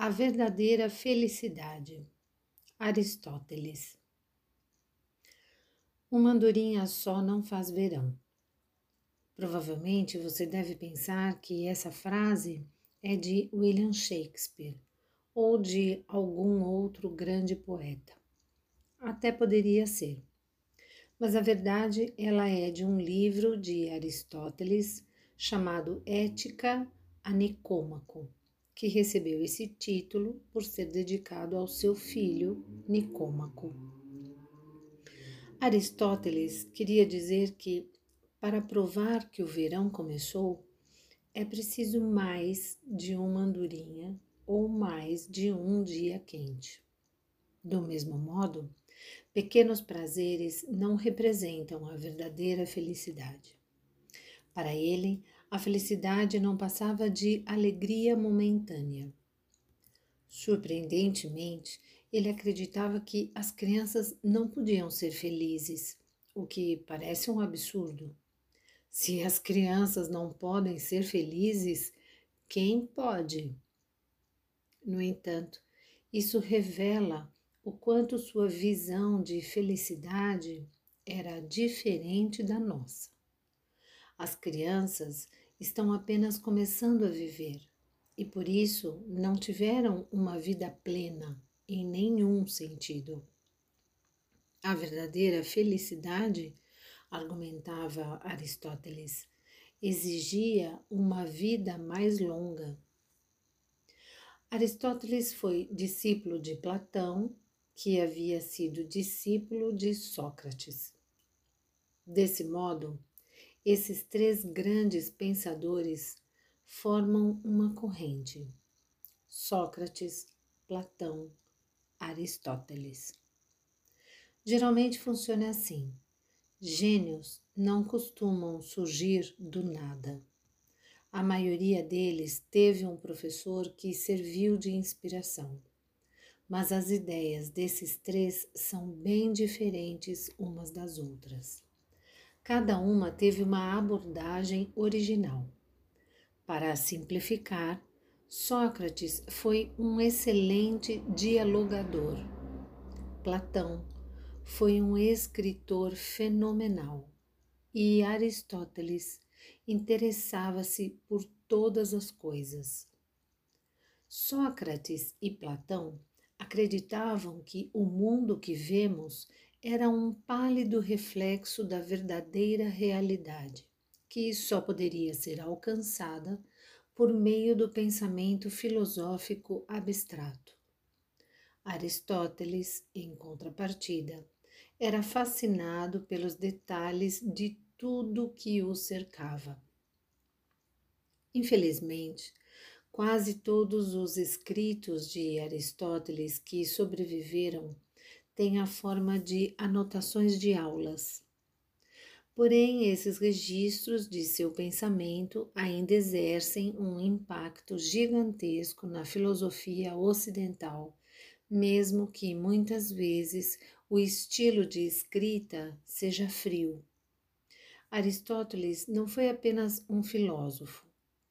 A verdadeira felicidade. Aristóteles. Uma andorinha só não faz verão. Provavelmente você deve pensar que essa frase é de William Shakespeare ou de algum outro grande poeta. Até poderia ser. Mas a verdade ela é de um livro de Aristóteles chamado Ética a Nicômaco que recebeu esse título por ser dedicado ao seu filho Nicômaco. Aristóteles queria dizer que, para provar que o verão começou, é preciso mais de uma andorinha ou mais de um dia quente. Do mesmo modo, pequenos prazeres não representam a verdadeira felicidade. Para ele, a felicidade não passava de alegria momentânea. Surpreendentemente, ele acreditava que as crianças não podiam ser felizes, o que parece um absurdo. Se as crianças não podem ser felizes, quem pode? No entanto, isso revela o quanto sua visão de felicidade era diferente da nossa. As crianças estão apenas começando a viver e por isso não tiveram uma vida plena em nenhum sentido. A verdadeira felicidade, argumentava Aristóteles, exigia uma vida mais longa. Aristóteles foi discípulo de Platão, que havia sido discípulo de Sócrates. Desse modo, esses três grandes pensadores formam uma corrente: Sócrates, Platão, Aristóteles. Geralmente funciona assim: gênios não costumam surgir do nada. A maioria deles teve um professor que serviu de inspiração. Mas as ideias desses três são bem diferentes umas das outras. Cada uma teve uma abordagem original. Para simplificar, Sócrates foi um excelente dialogador. Platão foi um escritor fenomenal e Aristóteles interessava-se por todas as coisas. Sócrates e Platão acreditavam que o mundo que vemos era um pálido reflexo da verdadeira realidade, que só poderia ser alcançada por meio do pensamento filosófico abstrato. Aristóteles, em contrapartida, era fascinado pelos detalhes de tudo que o cercava. Infelizmente, quase todos os escritos de Aristóteles que sobreviveram tem a forma de anotações de aulas. Porém, esses registros de seu pensamento ainda exercem um impacto gigantesco na filosofia ocidental, mesmo que muitas vezes o estilo de escrita seja frio. Aristóteles não foi apenas um filósofo,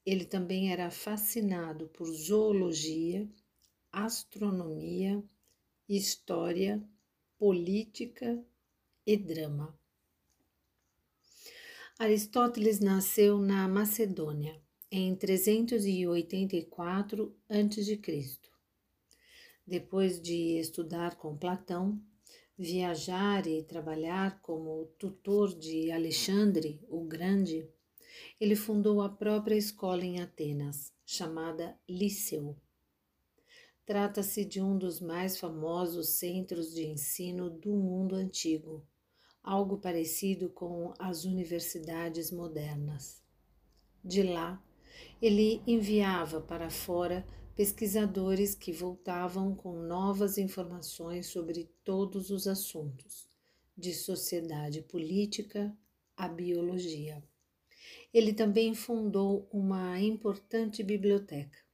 ele também era fascinado por zoologia, astronomia, história política e drama. Aristóteles nasceu na Macedônia em 384 a.C. Depois de estudar com Platão, viajar e trabalhar como tutor de Alexandre o Grande, ele fundou a própria escola em Atenas, chamada Liceu. Trata-se de um dos mais famosos centros de ensino do mundo antigo, algo parecido com as universidades modernas. De lá, ele enviava para fora pesquisadores que voltavam com novas informações sobre todos os assuntos, de sociedade política à biologia. Ele também fundou uma importante biblioteca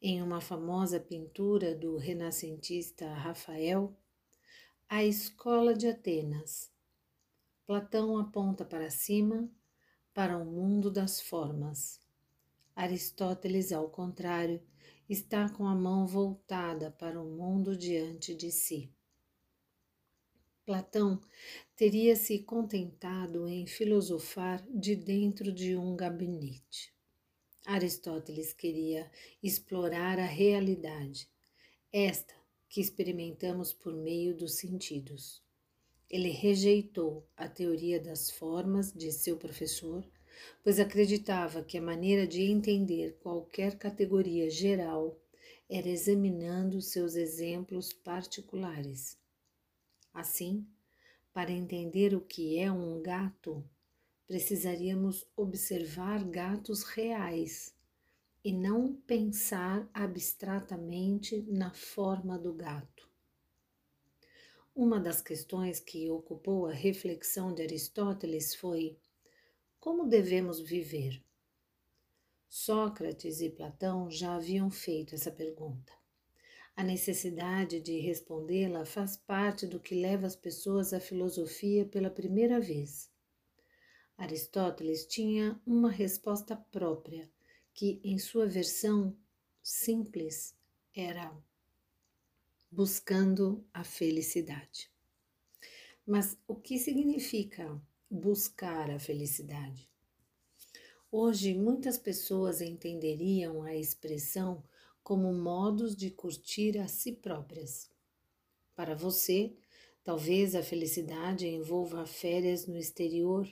em uma famosa pintura do renascentista Rafael, a Escola de Atenas. Platão aponta para cima, para o mundo das formas. Aristóteles, ao contrário, está com a mão voltada para o mundo diante de si. Platão teria se contentado em filosofar de dentro de um gabinete. Aristóteles queria explorar a realidade, esta que experimentamos por meio dos sentidos. Ele rejeitou a teoria das formas de seu professor, pois acreditava que a maneira de entender qualquer categoria geral era examinando seus exemplos particulares. Assim, para entender o que é um gato, precisaríamos observar gatos reais e não pensar abstratamente na forma do gato. Uma das questões que ocupou a reflexão de Aristóteles foi: como devemos viver? Sócrates e Platão já haviam feito essa pergunta. A necessidade de respondê-la faz parte do que leva as pessoas à filosofia pela primeira vez. Aristóteles tinha uma resposta própria, que, em sua versão simples, era buscando a felicidade. Mas o que significa buscar a felicidade? Hoje, muitas pessoas entenderiam a expressão como modos de curtir a si próprias. Para você, talvez a felicidade envolva férias no exterior,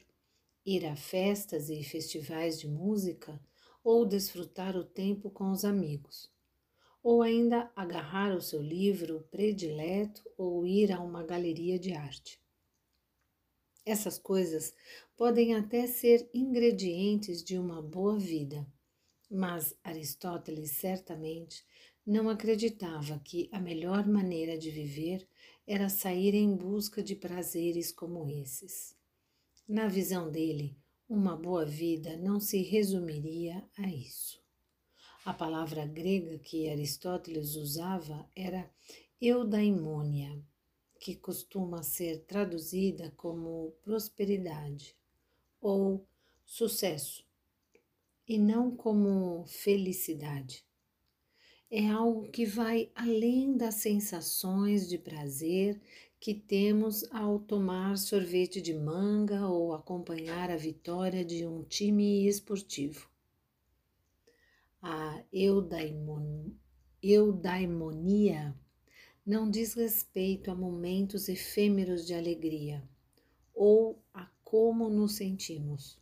ir a festas e festivais de música ou desfrutar o tempo com os amigos, ou ainda agarrar o seu livro predileto ou ir a uma galeria de arte. Essas coisas podem até ser ingredientes de uma boa vida mas Aristóteles certamente não acreditava que a melhor maneira de viver era sair em busca de prazeres como esses. Na visão dele, uma boa vida não se resumiria a isso. A palavra grega que Aristóteles usava era eudaimonia, que costuma ser traduzida como prosperidade ou sucesso e não como felicidade. É algo que vai além das sensações de prazer que temos ao tomar sorvete de manga ou acompanhar a vitória de um time esportivo. A eudaimon, eudaimonia não diz respeito a momentos efêmeros de alegria ou a como nos sentimos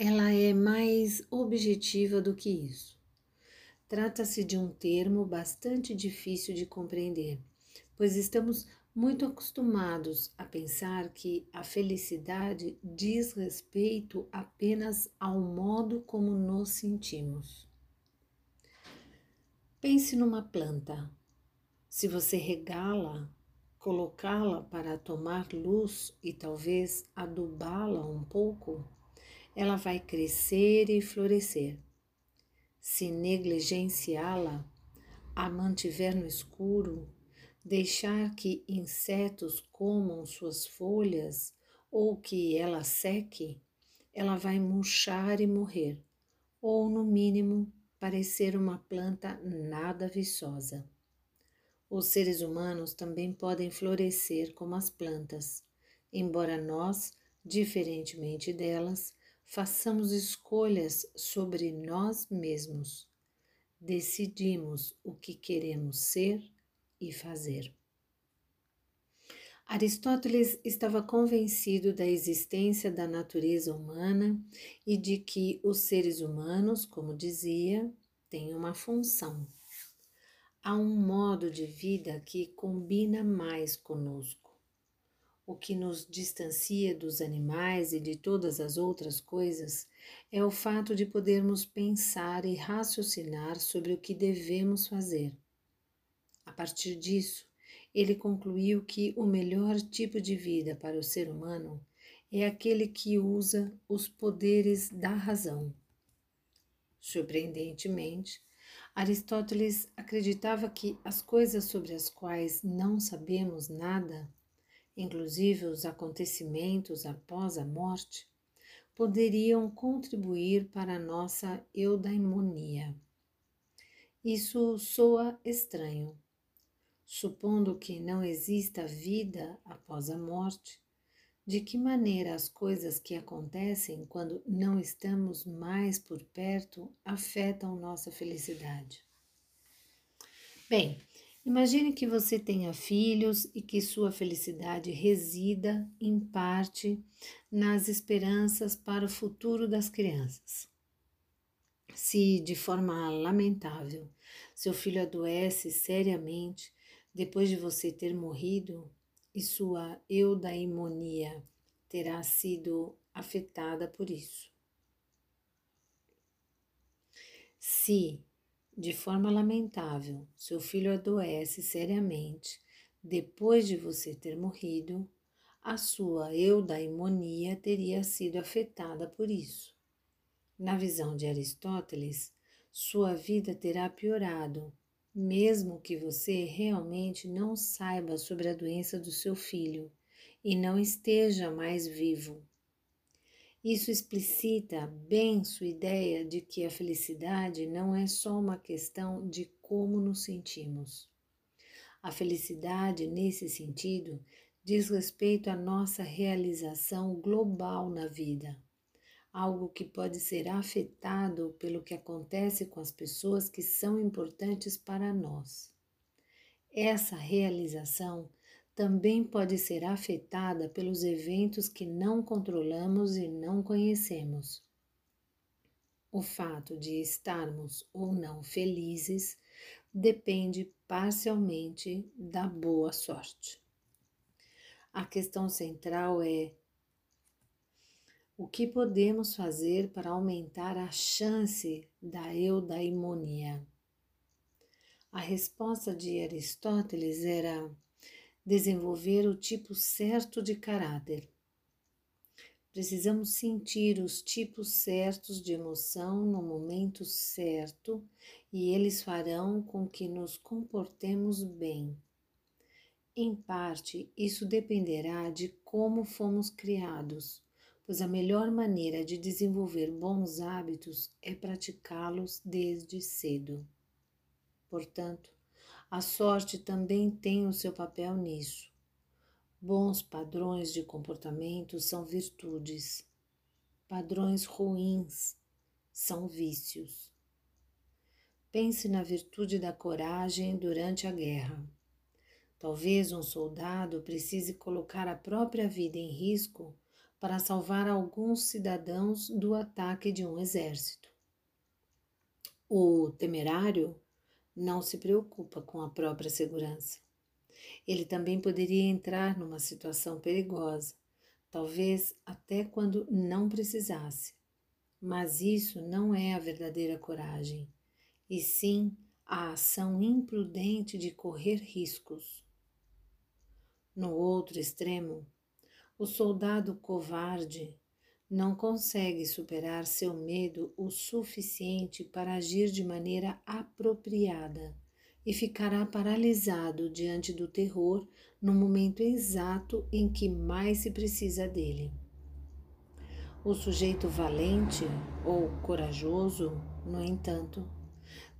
ela é mais objetiva do que isso. Trata-se de um termo bastante difícil de compreender, pois estamos muito acostumados a pensar que a felicidade diz respeito apenas ao modo como nos sentimos. Pense numa planta. Se você regá-la, colocá-la para tomar luz e talvez adubá-la um pouco, ela vai crescer e florescer. Se negligenciá-la, a mantiver no escuro, deixar que insetos comam suas folhas ou que ela seque, ela vai murchar e morrer, ou no mínimo parecer uma planta nada viçosa. Os seres humanos também podem florescer como as plantas, embora nós, diferentemente delas, façamos escolhas sobre nós mesmos. Decidimos o que queremos ser e fazer. Aristóteles estava convencido da existência da natureza humana e de que os seres humanos, como dizia, têm uma função. Há um modo de vida que combina mais conosco o que nos distancia dos animais e de todas as outras coisas é o fato de podermos pensar e raciocinar sobre o que devemos fazer. A partir disso, ele concluiu que o melhor tipo de vida para o ser humano é aquele que usa os poderes da razão. Surpreendentemente, Aristóteles acreditava que as coisas sobre as quais não sabemos nada inclusive os acontecimentos após a morte, poderiam contribuir para a nossa eudaimonia. Isso soa estranho. Supondo que não exista vida após a morte, de que maneira as coisas que acontecem quando não estamos mais por perto afetam nossa felicidade? Bem, imagine que você tenha filhos e que sua felicidade resida, em parte, nas esperanças para o futuro das crianças. Se, de forma lamentável, seu filho adoece seriamente depois de você ter morrido e sua eudaimonia terá sido afetada por isso. Se, de forma lamentável, seu filho adoece seriamente depois de você ter morrido, a sua eudaimonia teria sido afetada por isso. Na visão de Aristóteles, sua vida terá piorado, mesmo que você realmente não saiba sobre a doença do seu filho e não esteja mais vivo. Isso explicita bem sua ideia de que a felicidade não é só uma questão de como nos sentimos. A felicidade, nesse sentido, diz respeito à nossa realização global na vida, algo que pode ser afetado pelo que acontece com as pessoas que são importantes para nós. Essa realização também pode ser afetada pelos eventos que não controlamos e não conhecemos. O fato de estarmos ou não felizes depende parcialmente da boa sorte. A questão central é o que podemos fazer para aumentar a chance da eudaimonia? A resposta de Aristóteles era desenvolver o tipo certo de caráter. Precisamos sentir os tipos certos de emoção no momento certo e eles farão com que nos comportemos bem. Em parte, isso dependerá de como fomos criados, pois a melhor maneira de desenvolver bons hábitos é praticá-los desde cedo. Portanto, a sorte também tem o seu papel nisso. Bons padrões de comportamento são virtudes. Padrões ruins são vícios. Pense na virtude da coragem durante a guerra. Talvez um soldado precise colocar a própria vida em risco para salvar alguns cidadãos do ataque de um exército. O temerário não se preocupa com a própria segurança. Ele também poderia entrar numa situação perigosa, talvez até quando não precisasse. Mas isso não é a verdadeira coragem, e sim a ação imprudente de correr riscos. No outro extremo, o soldado covarde não consegue superar seu medo o suficiente para agir de maneira apropriada e ficará paralisado diante do terror no momento exato em que mais se precisa dele. O sujeito valente ou corajoso, no entanto,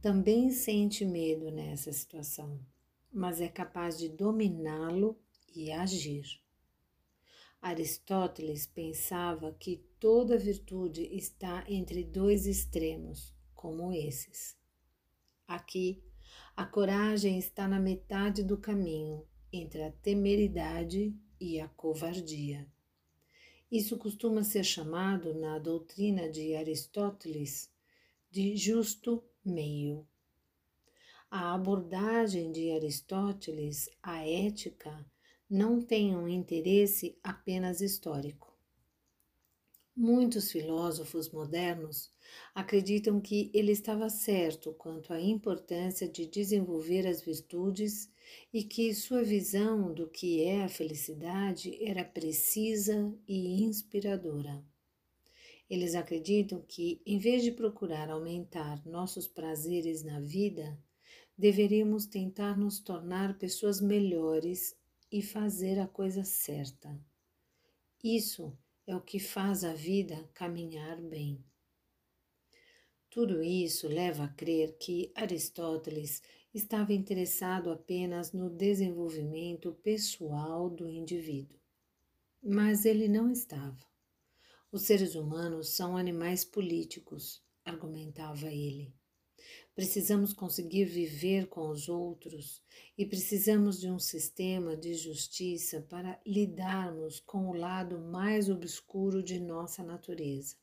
também sente medo nessa situação, mas é capaz de dominá-lo e agir. Aristóteles pensava que toda virtude está entre dois extremos, como esses. Aqui, a coragem está na metade do caminho entre a temeridade e a covardia. Isso costuma ser chamado na doutrina de Aristóteles de justo meio. A abordagem de Aristóteles à ética não tem um interesse apenas histórico. Muitos filósofos modernos acreditam que ele estava certo quanto à importância de desenvolver as virtudes e que sua visão do que é a felicidade era precisa e inspiradora. Eles acreditam que, em vez de procurar aumentar nossos prazeres na vida, deveríamos tentar nos tornar pessoas melhores e fazer a coisa certa. Isso é o que faz a vida caminhar bem. Tudo isso leva a crer que Aristóteles estava interessado apenas no desenvolvimento pessoal do indivíduo. Mas ele não estava. Os seres humanos são animais políticos, argumentava ele. Precisamos conseguir viver com os outros e precisamos de um sistema de justiça para lidarmos com o lado mais obscuro de nossa natureza.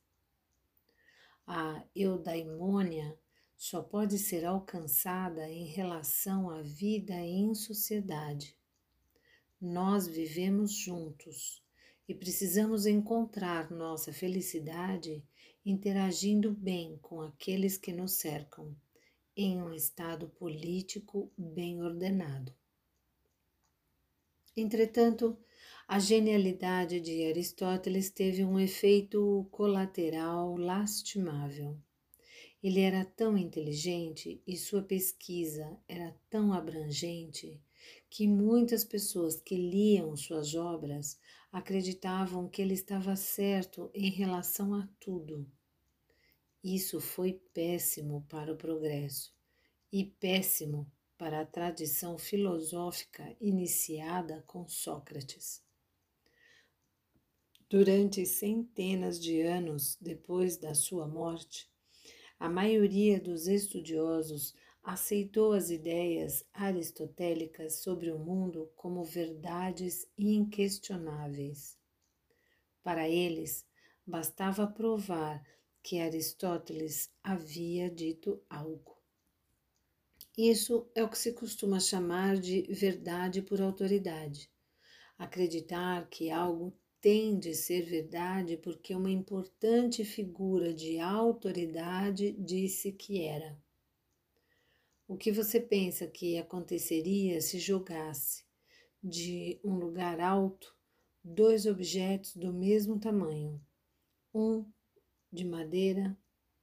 A eudaimônia só pode ser alcançada em relação à vida em sociedade. Nós vivemos juntos e precisamos encontrar nossa felicidade interagindo bem com aqueles que nos cercam, em um estado político bem ordenado. Entretanto, a genialidade de Aristóteles teve um efeito colateral lastimável. Ele era tão inteligente e sua pesquisa era tão abrangente que muitas pessoas que liam suas obras acreditavam que ele estava certo em relação a tudo. Isso foi péssimo para o progresso e péssimo para a tradição filosófica iniciada com Sócrates. Durante centenas de anos depois da sua morte, a maioria dos estudiosos aceitou as ideias aristotélicas sobre o mundo como verdades inquestionáveis. Para eles, bastava provar que Aristóteles havia dito algo. Isso é o que se costuma chamar de verdade por autoridade. Acreditar que algo tem de ser verdade porque uma importante figura de autoridade disse que era. O que você pensa que aconteceria se jogasse de um lugar alto dois objetos do mesmo tamanho, um de madeira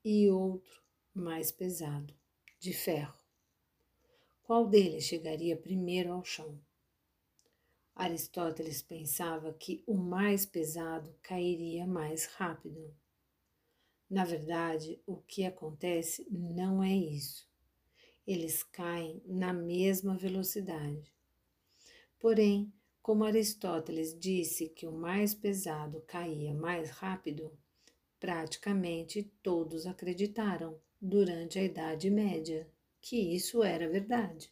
e outro mais pesado, de ferro? Qual deles chegaria primeiro ao chão? Aristóteles pensava que o mais pesado cairia mais rápido. Na verdade, o que acontece não é isso eles caem na mesma velocidade. Porém, como Aristóteles disse que o mais pesado caía mais rápido, praticamente todos acreditaram, durante a Idade Média, que isso era verdade.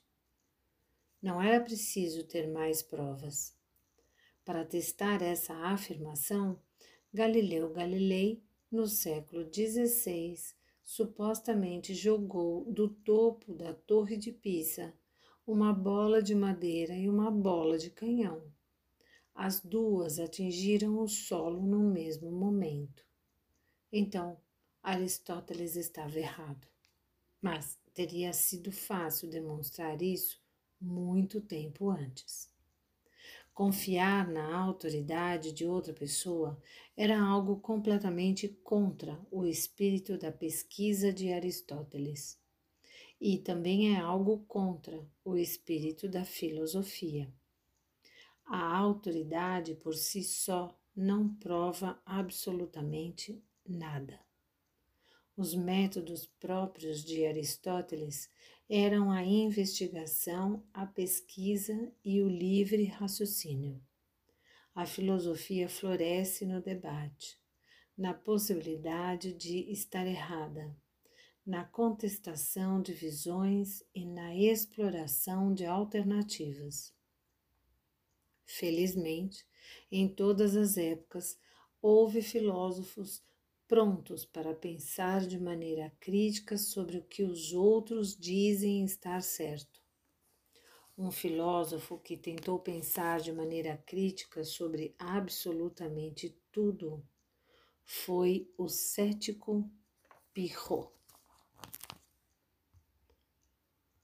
Não era preciso ter mais provas. Para testar essa afirmação, Galileu Galilei, no século XVI, supostamente jogou do topo da Torre de Pisa uma bola de madeira e uma bola de canhão. As duas atingiram o solo no mesmo momento. Então, Aristóteles estava errado. Mas teria sido fácil demonstrar isso muito tempo antes. Confiar na autoridade de outra pessoa era algo completamente contra o espírito da pesquisa de Aristóteles. E também é algo contra o espírito da filosofia. A autoridade por si só não prova absolutamente nada. Os métodos próprios de Aristóteles eram a investigação, a pesquisa e o livre raciocínio. A filosofia floresce no debate, na possibilidade de estar errada, na contestação de visões e na exploração de alternativas. Felizmente, em todas as épocas, houve filósofos prontos para pensar de maneira crítica sobre o que os outros dizem estar certo. Um filósofo que tentou pensar de maneira crítica sobre absolutamente tudo foi o cético Pirro.